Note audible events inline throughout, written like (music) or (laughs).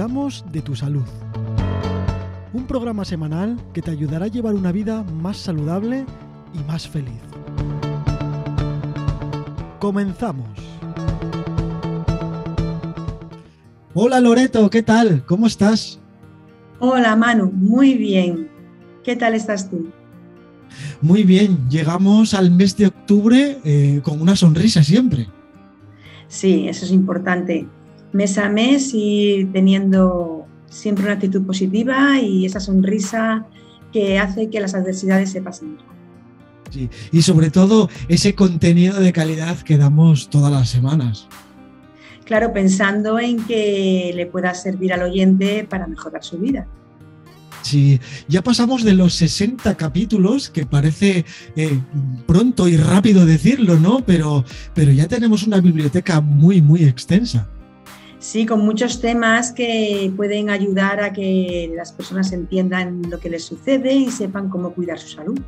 Cuidamos de tu salud. Un programa semanal que te ayudará a llevar una vida más saludable y más feliz. Comenzamos. Hola Loreto, ¿qué tal? ¿Cómo estás? Hola Manu, muy bien. ¿Qué tal estás tú? Muy bien, llegamos al mes de octubre eh, con una sonrisa siempre. Sí, eso es importante. Mes a mes y teniendo siempre una actitud positiva y esa sonrisa que hace que las adversidades se pasen. Sí, y sobre todo ese contenido de calidad que damos todas las semanas. Claro, pensando en que le pueda servir al oyente para mejorar su vida. Sí, ya pasamos de los 60 capítulos, que parece eh, pronto y rápido decirlo, ¿no? Pero, pero ya tenemos una biblioteca muy, muy extensa. Sí, con muchos temas que pueden ayudar a que las personas entiendan lo que les sucede y sepan cómo cuidar su salud.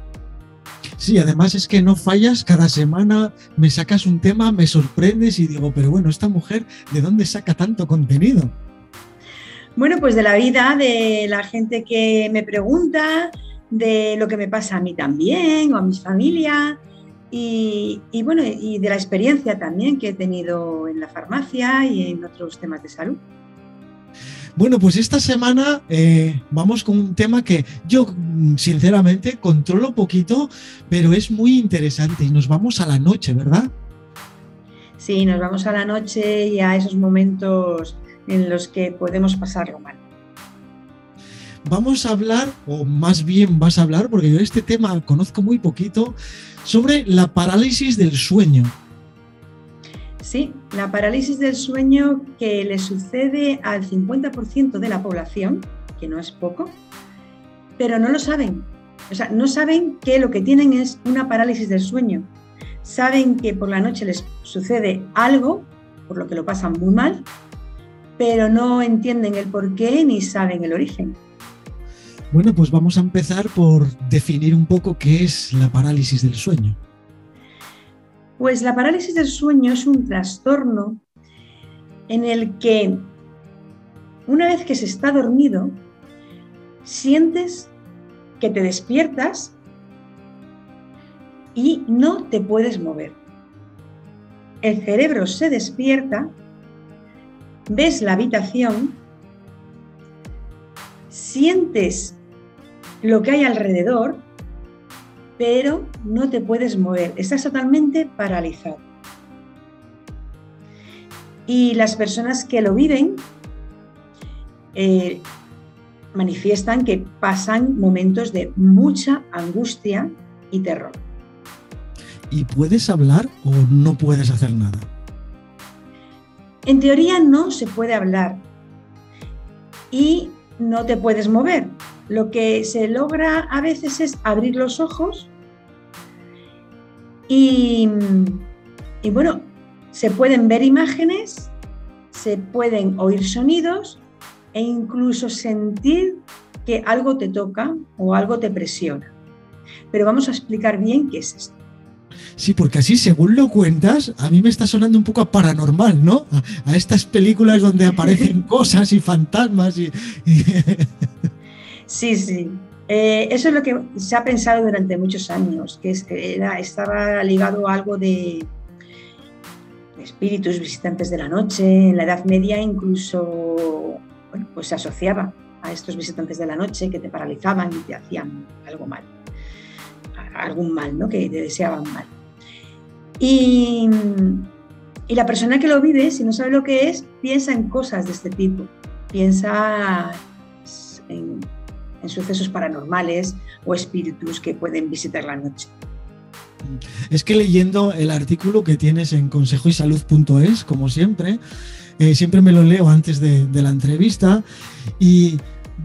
Sí, además es que no fallas, cada semana me sacas un tema, me sorprendes y digo, pero bueno, esta mujer, ¿de dónde saca tanto contenido? Bueno, pues de la vida, de la gente que me pregunta, de lo que me pasa a mí también o a mi familia y, bueno, y de la experiencia también que he tenido en la farmacia y en otros temas de salud. Bueno, pues esta semana eh, vamos con un tema que yo sinceramente controlo poquito, pero es muy interesante y nos vamos a la noche, ¿verdad? Sí, nos vamos a la noche y a esos momentos en los que podemos pasarlo mal. Vamos a hablar, o más bien vas a hablar, porque yo este tema conozco muy poquito, sobre la parálisis del sueño. Sí, la parálisis del sueño que le sucede al 50% de la población, que no es poco, pero no lo saben. O sea, no saben que lo que tienen es una parálisis del sueño. Saben que por la noche les sucede algo, por lo que lo pasan muy mal, pero no entienden el por qué ni saben el origen. Bueno, pues vamos a empezar por definir un poco qué es la parálisis del sueño. Pues la parálisis del sueño es un trastorno en el que una vez que se está dormido, sientes que te despiertas y no te puedes mover. El cerebro se despierta ves la habitación, sientes lo que hay alrededor, pero no te puedes mover, estás totalmente paralizado. Y las personas que lo viven eh, manifiestan que pasan momentos de mucha angustia y terror. ¿Y puedes hablar o no puedes hacer nada? En teoría no se puede hablar y no te puedes mover. Lo que se logra a veces es abrir los ojos y, bueno, se pueden ver imágenes, se pueden oír sonidos e incluso sentir que algo te toca o algo te presiona. Pero vamos a explicar bien qué es esto. Sí, porque así, según lo cuentas, a mí me está sonando un poco a paranormal, ¿no? A, estas películas donde aparecen (laughs) cosas y fantasmas y... (laughs) sí, sí. Eh, eso es lo que se ha pensado durante muchos años, que era, estaba ligado a algo de, espíritus visitantes de la noche. En la Edad Media incluso pues se asociaba a estos visitantes de la noche que te paralizaban y te hacían algo mal, algún mal, ¿no? que te deseaban mal. Y, la persona que lo vive, si no sabe lo que es, piensa en cosas de este tipo. Piensa en, sucesos paranormales o espíritus que pueden visitar la noche. Es que leyendo el artículo que tienes en consejoysalud.es, como siempre, eh, siempre me lo leo antes de, de la entrevista y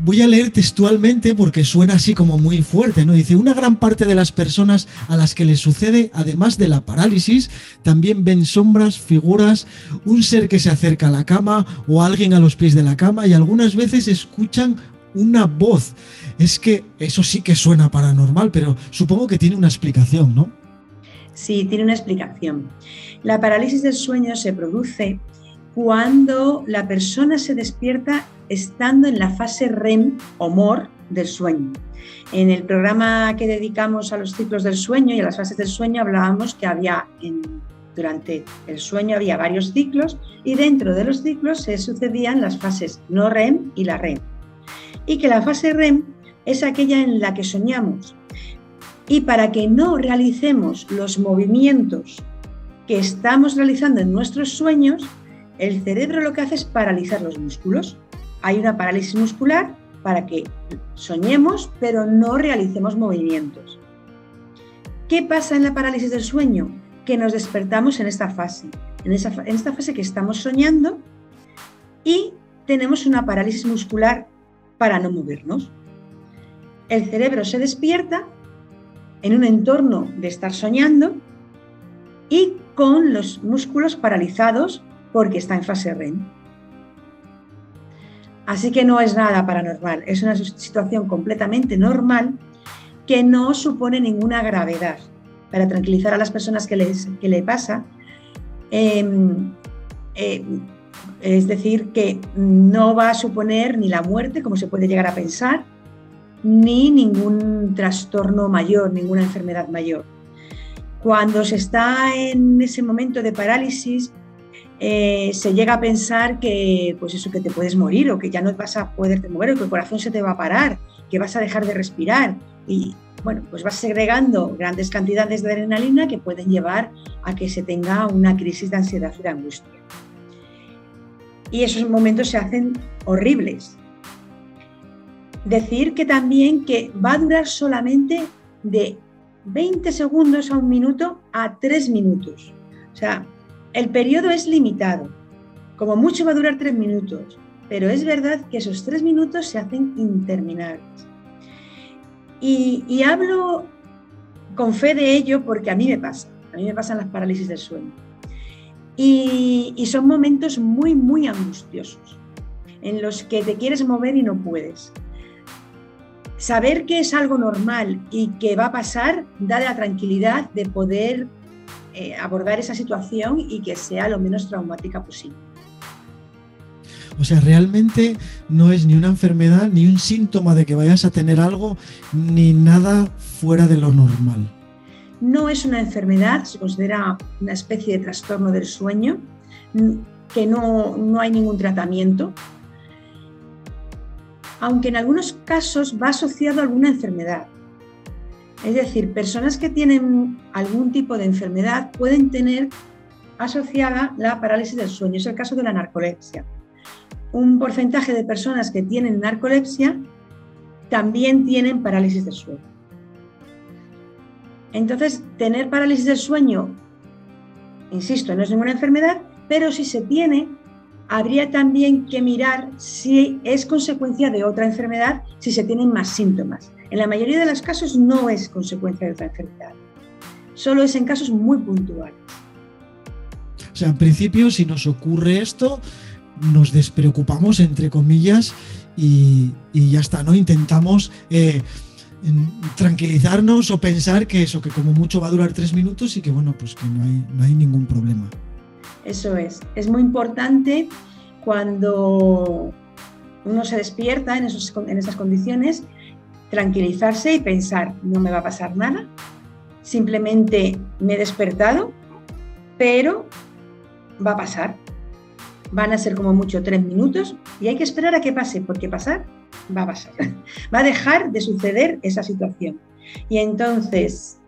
voy a leer textualmente porque suena así como muy fuerte, ¿no? Dice, una gran parte de las personas a las que les sucede, además de la parálisis, también ven sombras, figuras, un ser que se acerca a la cama o alguien a los pies de la cama y algunas veces escuchan una voz. Es que eso sí que suena paranormal, pero supongo que tiene una explicación, ¿no? Sí, tiene una explicación. La parálisis del sueño se produce cuando la persona se despierta estando en la fase REM o MOR del sueño. En el programa que dedicamos a los ciclos del sueño y a las fases del sueño hablábamos que había durante el sueño había varios ciclos y dentro de los ciclos se sucedían las fases no REM y la REM. Y que la fase REM es aquella en la que soñamos. Y para que no realicemos los movimientos que estamos realizando en nuestros sueños, el cerebro lo que hace es paralizar los músculos. Hay una parálisis muscular para que soñemos, pero no realicemos movimientos. ¿Qué pasa en la parálisis del sueño? Que nos despertamos en esta fase, en, en esta fase que estamos soñando y tenemos una parálisis muscular para no movernos. El cerebro se despierta en un entorno de estar soñando y con los músculos paralizados porque está en fase REM. Así que no es nada paranormal, es una situación completamente normal que no supone ninguna gravedad. Para tranquilizar a las personas que que le pasa, em, eh, es decir, que no va a suponer ni la muerte, como se puede llegar a pensar, ni ningún trastorno mayor, ninguna enfermedad mayor. Cuando se está en ese momento de parálisis, eh, se llega a pensar que, pues eso, que te puedes morir o que ya no vas a poderte mover o que el corazón se te va a parar, que vas a dejar de respirar. Y bueno, pues vas segregando grandes cantidades de adrenalina que pueden llevar a que se tenga una crisis de ansiedad y de angustia. Y esos momentos se hacen horribles. Decir que también que va a durar solamente de 20 segundos a un minuto a 3 minutos. O sea, el periodo es limitado, como mucho va a durar tres minutos, pero es verdad que esos tres minutos se hacen interminables. Y, hablo con fe de ello porque a mí me pasa, a mí me pasan las parálisis del sueño. Y, son momentos muy, muy angustiosos, en los que te quieres mover y no puedes. Saber que es algo normal y que va a pasar da la tranquilidad de poder eh, abordar esa situación y que sea lo menos traumática posible. O sea, realmente no es ni una enfermedad, ni un síntoma de que vayas a tener algo, ni nada fuera de lo normal. No es una enfermedad, se considera una especie de trastorno del sueño, que no, no hay ningún tratamiento, aunque en algunos casos va asociado a alguna enfermedad. Es decir, personas que tienen algún tipo de enfermedad pueden tener asociada la parálisis del sueño. Es el caso de la narcolepsia. Un porcentaje de personas que tienen narcolepsia también tienen parálisis del sueño. Entonces, tener parálisis del sueño, insisto, no es ninguna enfermedad, pero si se tiene, habría también que mirar si es consecuencia de otra enfermedad, si se tienen más síntomas. En la mayoría de los casos no es consecuencia de otra enfermedad, solo es en casos muy puntuales. O sea, en principio, si nos ocurre esto, nos despreocupamos, entre comillas, y, ya está, ¿no? Intentamos eh, tranquilizarnos o pensar que eso, que como mucho va a durar tres minutos y que bueno, pues que no hay, no hay ningún problema. Eso es. Es muy importante cuando uno se despierta en, esos, en esas condiciones tranquilizarse y pensar, no me va a pasar nada, simplemente me he despertado, pero va a pasar. Van a ser como mucho tres minutos y hay que esperar a que pase, porque pasar va a pasar. (laughs) Va a dejar de suceder esa situación. Y entonces,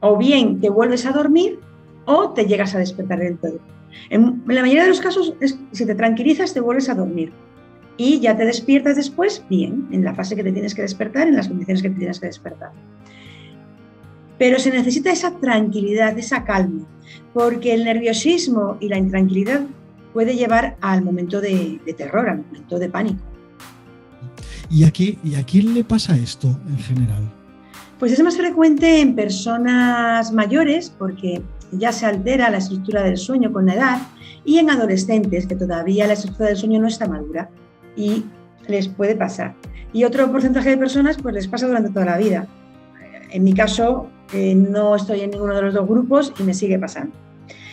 o bien te vuelves a dormir o te llegas a despertar del todo. En, la mayoría de los casos, si te tranquilizas, te vuelves a dormir y ya te despiertas después, bien, en la fase que te tienes que despertar, en las condiciones que te tienes que despertar. Pero se necesita esa tranquilidad, esa calma, porque el nerviosismo y la intranquilidad puede llevar al momento de, terror, al momento de pánico. ¿Y, aquí, ¿Y a quién le pasa esto en general? Pues es más frecuente en personas mayores porque ya se altera la estructura del sueño con la edad y en adolescentes que todavía la estructura del sueño no está madura y les puede pasar. Y otro porcentaje de personas pues les pasa durante toda la vida. En mi caso eh, no estoy en ninguno de los dos grupos y me sigue pasando.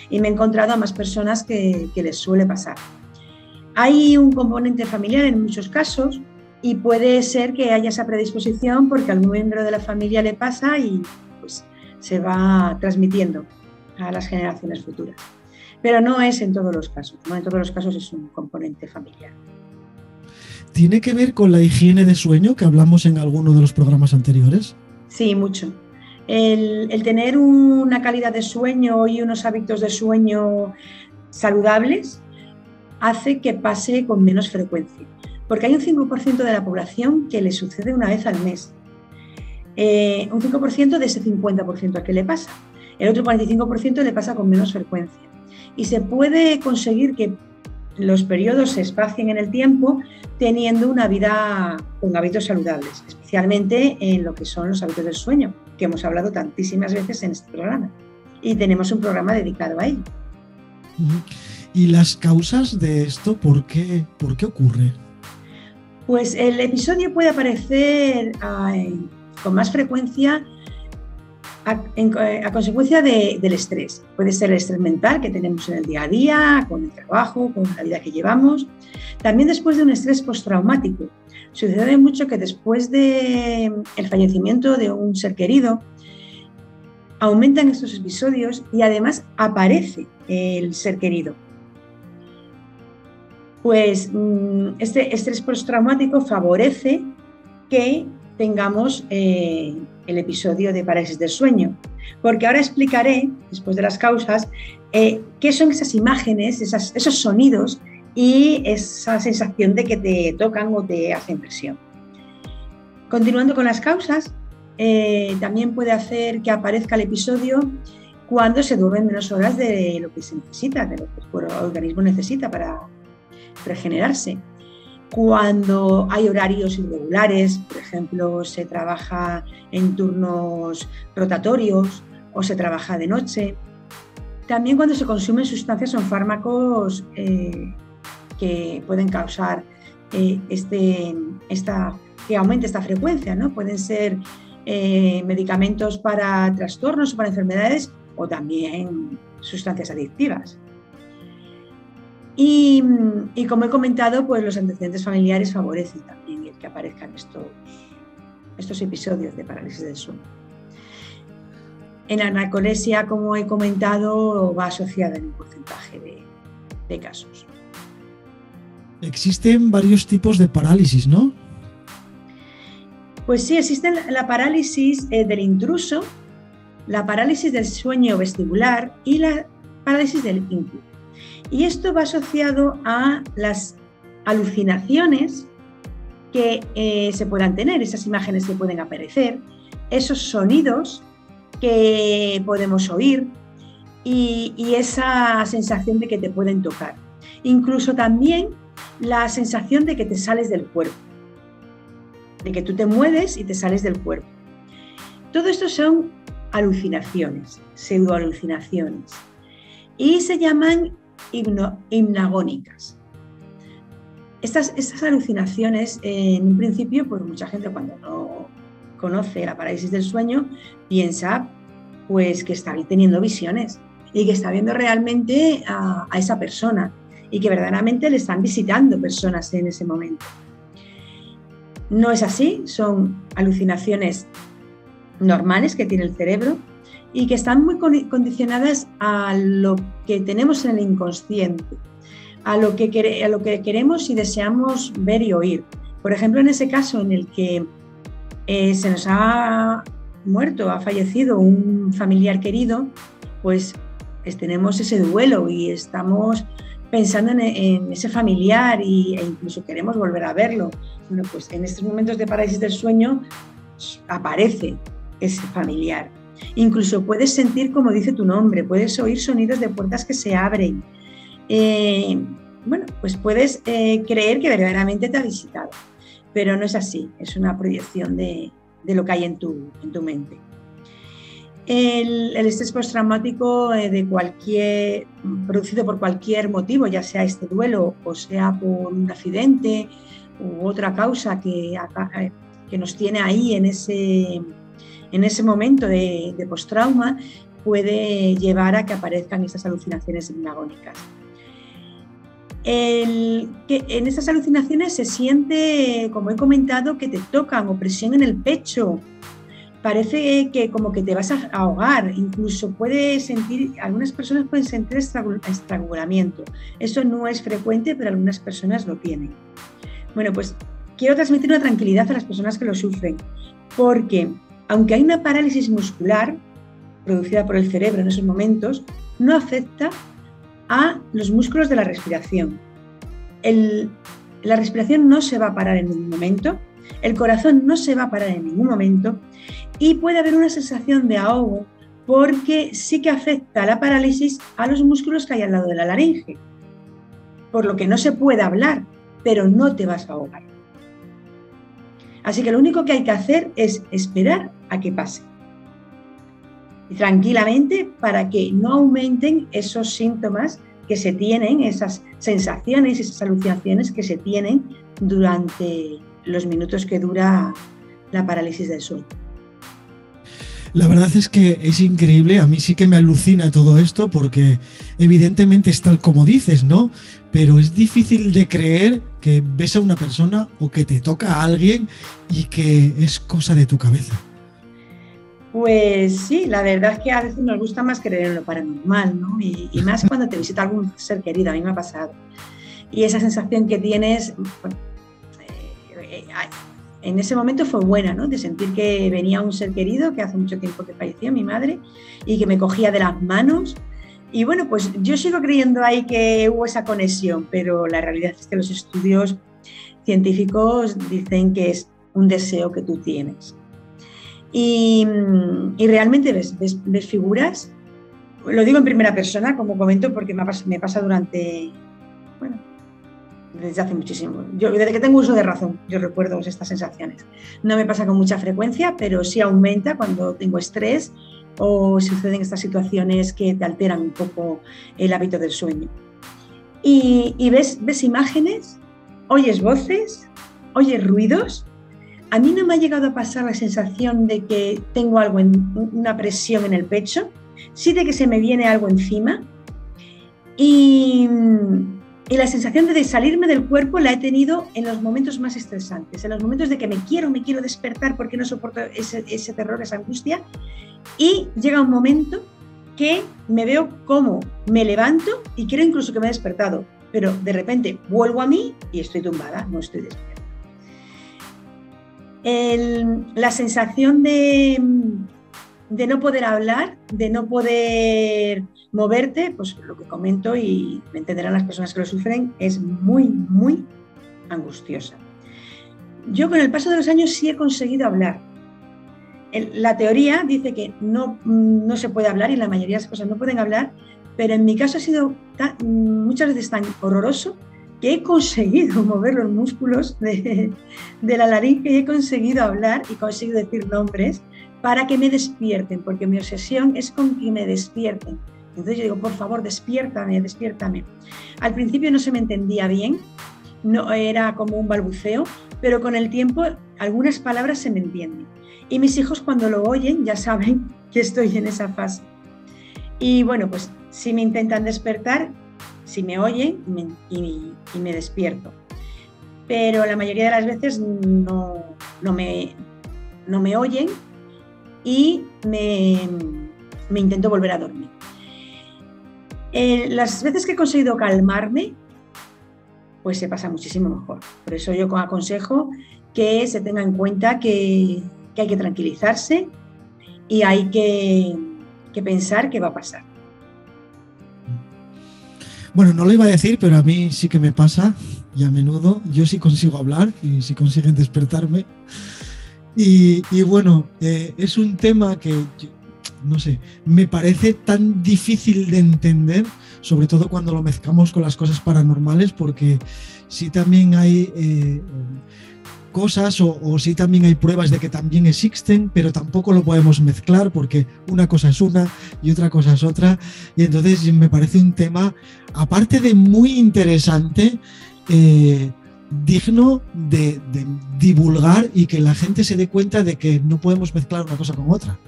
Y me he encontrado a más personas que, les suele pasar. Hay un componente familiar en muchos casos y puede ser que haya esa predisposición porque algún miembro de la familia le pasa y pues se va transmitiendo a las generaciones futuras. Pero no es en todos los casos, no en todos los casos es un componente familiar. ¿Tiene que ver con la higiene de sueño que hablamos en alguno de los programas anteriores? Sí, mucho. El, tener una calidad de sueño y unos hábitos de sueño saludables hace que pase con menos frecuencia. Porque hay un 5% de la población que le sucede una vez al mes. Eh, un 5% de ese 50% al que le pasa. El otro 45% le pasa con menos frecuencia. Y se puede conseguir que los periodos se espacien en el tiempo teniendo una vida con hábitos saludables, especialmente en lo que son los hábitos del sueño, que hemos hablado tantísimas veces en este programa. Y tenemos un programa dedicado a ello. ¿Y las causas de esto por qué, por qué ocurre? Pues el episodio puede aparecer con más frecuencia a, consecuencia del estrés. Puede ser el estrés mental que tenemos en el día a día, con el trabajo, con la vida que llevamos. También después de un estrés postraumático. Sucede mucho que después del el fallecimiento de un ser querido, aumentan estos episodios y además aparece el ser querido. Pues mm, este estrés postraumático favorece que tengamos eh, el episodio de parálisis del sueño. Porque ahora explicaré, después de las causas, eh, qué son esas imágenes, esos sonidos y esa sensación de que te tocan o te hacen presión. Continuando con las causas, eh, también puede hacer que aparezca el episodio cuando se duermen menos horas de lo que se necesita, de lo que el organismo necesita para regenerarse cuando hay horarios irregulares, por ejemplo, se trabaja en turnos rotatorios o se trabaja de noche. También cuando se consumen sustancias o fármacos eh, que pueden causar eh, este, esta, que aumente esta frecuencia, ¿no? Pueden ser eh, medicamentos para trastornos o para enfermedades o también sustancias adictivas. Y, como he comentado, pues los antecedentes familiares favorecen también el que aparezcan estos, estos episodios de parálisis del sueño. En la como he comentado, va asociada en un porcentaje de, casos. Existen varios tipos de parálisis, ¿no? Pues sí, existe la parálisis eh, del intruso, la parálisis del sueño vestibular y la parálisis del input. Y esto va asociado a las alucinaciones que eh, se puedan tener, esas imágenes que pueden aparecer, esos sonidos que podemos oír y, esa sensación de que te pueden tocar. Incluso también la sensación de que te sales del cuerpo, de que tú te mueves y te sales del cuerpo. Todo esto son alucinaciones, pseudoalucinaciones, y se llaman hipnagónicas. Estas, estas alucinaciones, en un principio, pues mucha gente cuando no conoce la parálisis del sueño piensa pues que está teniendo visiones y que está viendo realmente a esa persona y que verdaderamente le están visitando personas en ese momento. No es así, son alucinaciones normales que tiene el cerebro y que están muy condicionadas a lo que tenemos en el inconsciente, a lo que, a lo que queremos y deseamos ver y oír. Por ejemplo, en ese caso en el que eh, se nos ha muerto, ha fallecido un familiar querido, pues, tenemos ese duelo y estamos pensando en, ese familiar y, e incluso queremos volver a verlo. Bueno, pues en estos momentos de parálisis del sueño aparece ese familiar. Incluso puedes sentir como dice tu nombre, puedes oír sonidos de puertas que se abren. Eh, bueno, pues puedes eh, creer que verdaderamente te ha visitado, pero no es así, es una proyección de, lo que hay en tu, en tu mente. El, estrés postraumático eh, de cualquier, producido por cualquier motivo, ya sea este duelo o sea por un accidente u otra causa que, que nos tiene ahí en ese, en ese momento de, de postrauma puede llevar a que aparezcan estas alucinaciones hipnagónicas. En esas alucinaciones se siente, como he comentado, que te tocan o presión en el pecho. Parece que como que te vas a ahogar, incluso puede sentir, algunas personas pueden sentir estrangulamiento. Eso no es frecuente, pero algunas personas lo tienen. Bueno, pues quiero transmitir una tranquilidad a las personas que lo sufren, porque aunque hay una parálisis muscular producida por el cerebro en esos momentos, no afecta a los músculos de la respiración. la respiración no se va a parar en ningún momento, el corazón no se va a parar en ningún momento y puede haber una sensación de ahogo porque sí que afecta la parálisis a los músculos que hay al lado de la laringe, por lo que no se puede hablar, pero no te vas a ahogar. Así que lo único que hay que hacer es esperar a que pase tranquilamente para que no aumenten esos síntomas que se tienen, esas sensaciones, esas alucinaciones que se tienen durante los minutos que dura la parálisis del sueño. La verdad es que es increíble, a mí sí que me alucina todo esto porque evidentemente es tal como dices, ¿no? Pero es difícil de creer que ves a una persona o que te toca a alguien y que es cosa de tu cabeza. Pues sí, la verdad es que a veces nos gusta más creer en lo paranormal, ¿no? Y, más (laughs) cuando te visita algún ser querido, a mí me ha pasado. Y esa sensación que tienes, eh, en ese momento fue buena, ¿no? De sentir que venía un ser querido, que hace mucho tiempo que falleció, mi madre, y que me cogía de las manos. Y bueno, pues yo sigo creyendo ahí que hubo esa conexión, pero la realidad es que los estudios científicos dicen que es un deseo que tú tienes. Y, realmente ves, ves, figuras, lo digo en primera persona, como comento, porque me, me pasa durante, bueno, desde hace muchísimo. Yo, desde que tengo uso de razón, yo recuerdo estas sensaciones. No me pasa con mucha frecuencia, pero sí aumenta cuando tengo estrés o suceden estas situaciones que te alteran un poco el hábito del sueño. Y, y ves, ves imágenes, oyes voces, oyes ruidos a mí no me ha llegado a pasar la sensación de que tengo algo, en, una presión en el pecho, sí de que se me viene algo encima. Y, la sensación de salirme del cuerpo la he tenido en los momentos más estresantes, en los momentos de que me quiero, me quiero despertar porque no soporto ese, terror, esa angustia. Y llega un momento que me veo como me levanto y quiero incluso que me he despertado, pero de repente vuelvo a mí y estoy tumbada, no estoy despierta la sensación de, de no poder hablar, de no poder moverte, pues lo que comento y me entenderán las personas que lo sufren, es muy, muy angustiosa. Yo con el paso de los años sí he conseguido hablar. La teoría dice que no, no se puede hablar y la mayoría de las cosas no pueden hablar, pero en mi caso ha sido muchas veces tan horroroso que he conseguido (laughs) mover los músculos de, la laringe y he conseguido hablar y conseguido decir nombres para que me despierten, porque mi obsesión es con que me despierten. Entonces yo digo, por favor, despiértame, despiértame. Al principio no se me entendía bien, no era como un balbuceo, pero con el tiempo algunas palabras se me entienden. Y mis hijos cuando lo oyen ya saben (laughs) que estoy en esa fase. Y bueno, pues si me intentan despertar, si me oyen y, me despierto. Pero la mayoría de las veces no, me, no me oyen y me, intento volver a dormir. Eh, las veces que he conseguido calmarme, pues se pasa muchísimo mejor. Por eso yo aconsejo que se tenga en cuenta que, hay que tranquilizarse y hay que pensar qué va a pasar. Bueno, no lo iba a decir, pero a mí sí que me pasa y a menudo yo sí consigo hablar y sí consiguen despertarme. Y, bueno, eh, es un tema que, no sé, me parece tan difícil de entender, sobre todo cuando lo mezclamos con las cosas paranormales, porque sí también hay eh, cosas o, o, sí también hay pruebas de que también existen, pero tampoco lo podemos mezclar porque una cosa es una y otra cosa es otra. Y entonces me parece un tema, aparte de muy interesante, eh, digno de, divulgar y que la gente se dé cuenta de que no podemos mezclar una cosa con otra.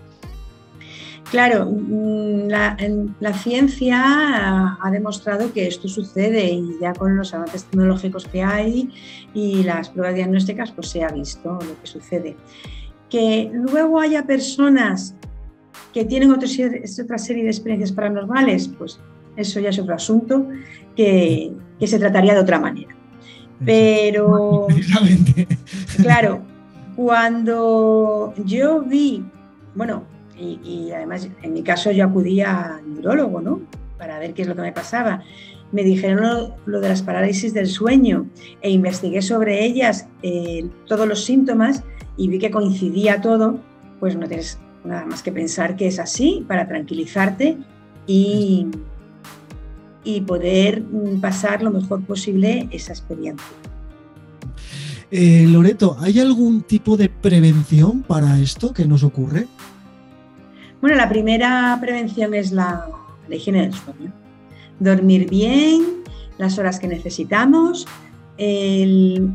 Claro, mm, la, ciencia ha demostrado que esto sucede y ya con los avances tecnológicos que hay y las pruebas diagnósticas, pues se ha visto lo que sucede. Que luego haya personas que tienen otra serie de experiencias paranormales, pues eso ya es otro asunto que, que se trataría de otra manera. Pero, claro, cuando yo vi, bueno, y, además en mi caso yo acudía al neurólogo, ¿no? Para ver qué es lo que me pasaba. Me dijeron lo, de las parálisis del sueño e investigué sobre ellas eh, todos los síntomas y vi que coincidía todo, pues no tienes nada más que pensar que es así para tranquilizarte y, y poder mm, pasar lo mejor posible esa experiencia. Eh, Loreto, ¿hay algún tipo de prevención para esto que nos ocurre? Bueno, la primera prevención es la, higiene del sueño. Dormir bien, las horas que necesitamos, el,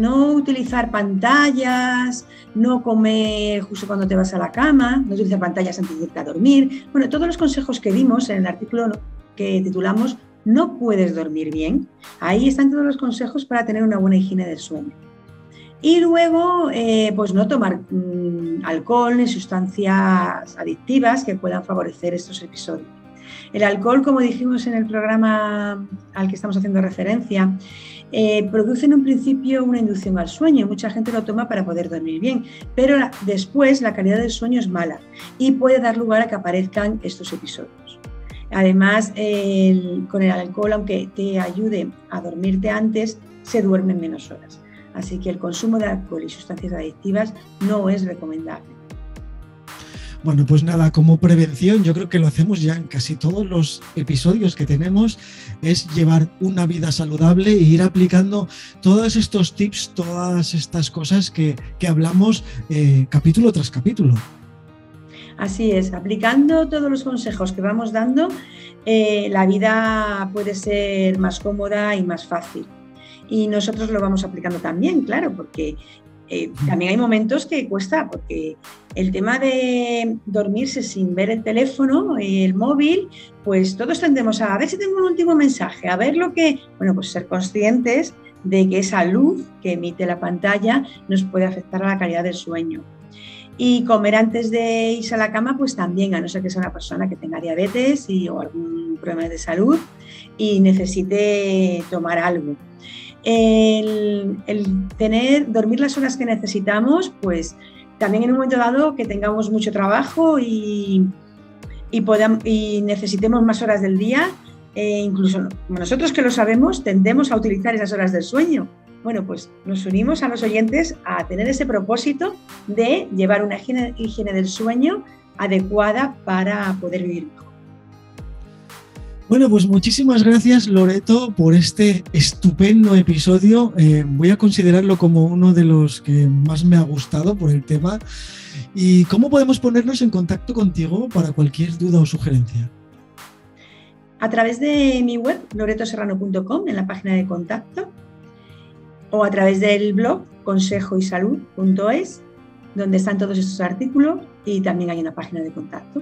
no utilizar pantallas, no comer justo cuando te vas a la cama, no utilizar pantallas antes de irte a dormir. Bueno, todos los consejos que dimos en el artículo que titulamos No puedes dormir bien, ahí están todos los consejos para tener una buena higiene del sueño. Y luego, eh, pues no tomar mm, alcohol ni sustancias adictivas que puedan favorecer estos episodios. El alcohol, como dijimos en el programa al que estamos haciendo referencia, eh, produce en un principio una inducción al sueño. Mucha gente lo toma para poder dormir bien, pero después la calidad del sueño es mala y puede dar lugar a que aparezcan estos episodios. Además, con el alcohol, aunque te ayude a dormirte antes, se duermen menos horas. Así que el consumo de alcohol y sustancias adictivas no es recomendable. Bueno, pues nada, como prevención, yo creo que lo hacemos ya en casi todos los episodios que tenemos, es llevar una vida saludable e ir aplicando todos estos tips, todas estas cosas que, hablamos eh, capítulo tras capítulo. Así es, aplicando todos los consejos que vamos dando, eh, la vida puede ser más cómoda y más fácil y nosotros lo vamos aplicando también, claro, porque eh, también hay momentos que cuesta, porque el tema de dormirse sin ver el teléfono, el móvil, pues todos tendemos a, a ver si tengo un último mensaje, a ver lo que, bueno, pues ser conscientes de que esa luz que emite la pantalla nos puede afectar a la calidad del sueño. Y comer antes de irse a la cama, pues también, a no ser que sea una persona que tenga diabetes y, o algún problema de salud y necesite tomar algo el, tener, dormir las horas que necesitamos, pues también en un momento dado que tengamos mucho trabajo y, y, y necesitemos más horas del día, e incluso nosotros que lo sabemos, tendemos a utilizar esas horas del sueño. Bueno, pues nos unimos a los oyentes a tener ese propósito de llevar una higiene del sueño adecuada para poder vivir mejor. Bueno, pues muchísimas gracias Loreto por este estupendo episodio. Eh, voy a considerarlo como uno de los que más me ha gustado por el tema. ¿Y cómo podemos ponernos en contacto contigo para cualquier duda o sugerencia? A través de mi web, loretoserrano.com, en la página de contacto, o a través del blog consejoysalud.es, donde están todos estos artículos y también hay una página de contacto.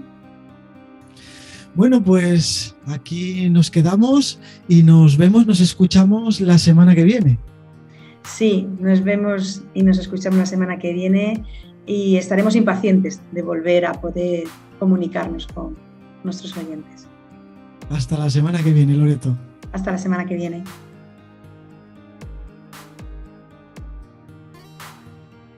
Bueno, pues aquí nos quedamos y nos vemos, nos escuchamos la semana que viene. Sí, nos vemos y nos escuchamos la semana que viene y estaremos impacientes de volver a poder comunicarnos con nuestros oyentes. Hasta la semana que viene, Loreto. Hasta la semana que viene.